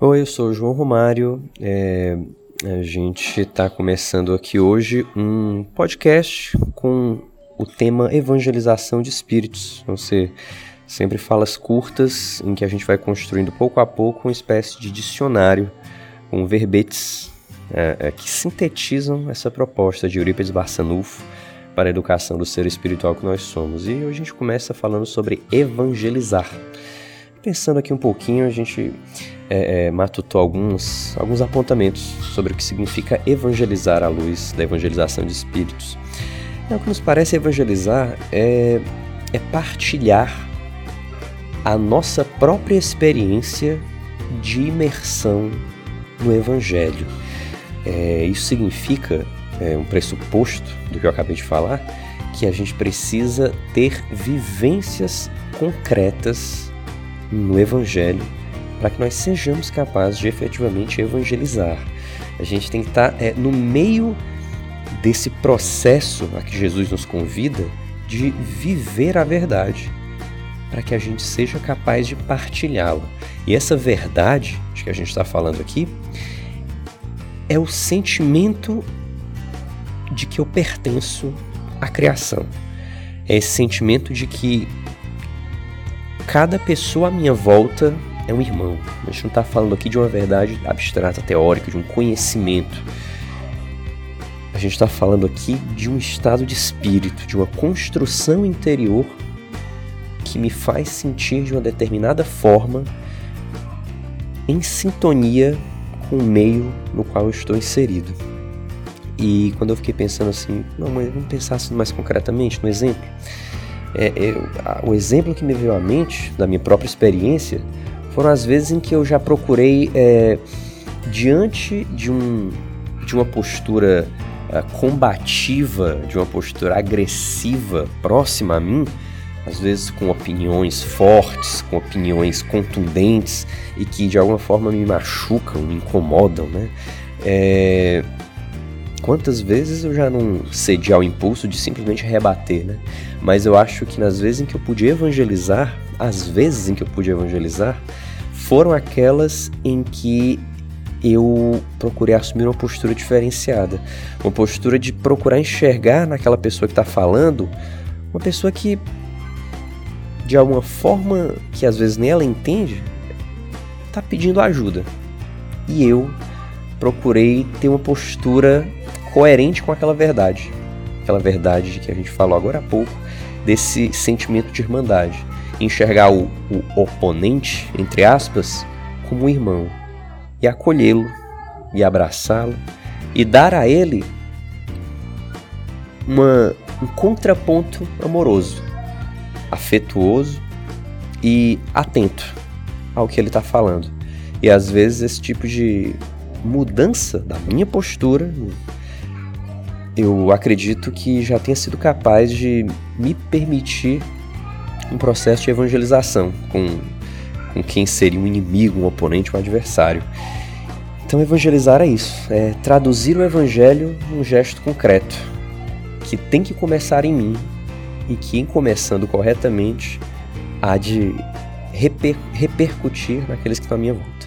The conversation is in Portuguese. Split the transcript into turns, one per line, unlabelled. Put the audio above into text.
Oi, eu sou o João Romário. É, a gente está começando aqui hoje um podcast com o tema evangelização de espíritos. Vão ser sempre falas curtas em que a gente vai construindo pouco a pouco uma espécie de dicionário com verbetes é, é, que sintetizam essa proposta de Eurípides Barçanufo para a educação do ser espiritual que nós somos. E hoje a gente começa falando sobre evangelizar. Pensando aqui um pouquinho, a gente é, é, matutou alguns, alguns apontamentos sobre o que significa evangelizar à luz da evangelização de espíritos. É, o que nos parece evangelizar é, é partilhar a nossa própria experiência de imersão no Evangelho. É, isso significa, é, um pressuposto do que eu acabei de falar, que a gente precisa ter vivências concretas no Evangelho para que nós sejamos capazes de efetivamente evangelizar. A gente tem que estar é, no meio desse processo a que Jesus nos convida de viver a verdade, para que a gente seja capaz de partilhá-la. E essa verdade de que a gente está falando aqui é o sentimento de que eu pertenço à criação. É esse sentimento de que cada pessoa à minha volta é um irmão. A gente não está falando aqui de uma verdade abstrata, teórica, de um conhecimento. A gente está falando aqui de um estado de espírito, de uma construção interior que me faz sentir de uma determinada forma em sintonia com o meio no qual eu estou inserido. E quando eu fiquei pensando assim, não, mas vamos pensar assim mais concretamente no exemplo. É, é, o exemplo que me veio à mente, da minha própria experiência, foram as vezes em que eu já procurei, é, diante de, um, de uma postura uh, combativa, de uma postura agressiva próxima a mim, às vezes com opiniões fortes, com opiniões contundentes e que de alguma forma me machucam, me incomodam, né? É... Quantas vezes eu já não cedi ao impulso de simplesmente rebater, né? Mas eu acho que nas vezes em que eu pude evangelizar, as vezes em que eu pude evangelizar, foram aquelas em que eu procurei assumir uma postura diferenciada, uma postura de procurar enxergar naquela pessoa que está falando, uma pessoa que de alguma forma que às vezes nem ela entende, está pedindo ajuda. E eu procurei ter uma postura coerente com aquela verdade, aquela verdade de que a gente falou agora há pouco, desse sentimento de irmandade. Enxergar o, o oponente, entre aspas, como um irmão. E acolhê-lo e abraçá-lo e dar a ele uma, um contraponto amoroso, afetuoso e atento ao que ele está falando. E às vezes esse tipo de mudança da minha postura, eu acredito que já tenha sido capaz de me permitir um processo de evangelização com, com quem seria um inimigo, um oponente, um adversário. Então, evangelizar é isso, é traduzir o evangelho num gesto concreto, que tem que começar em mim e que, em começando corretamente, há de reper repercutir naqueles que estão à minha volta.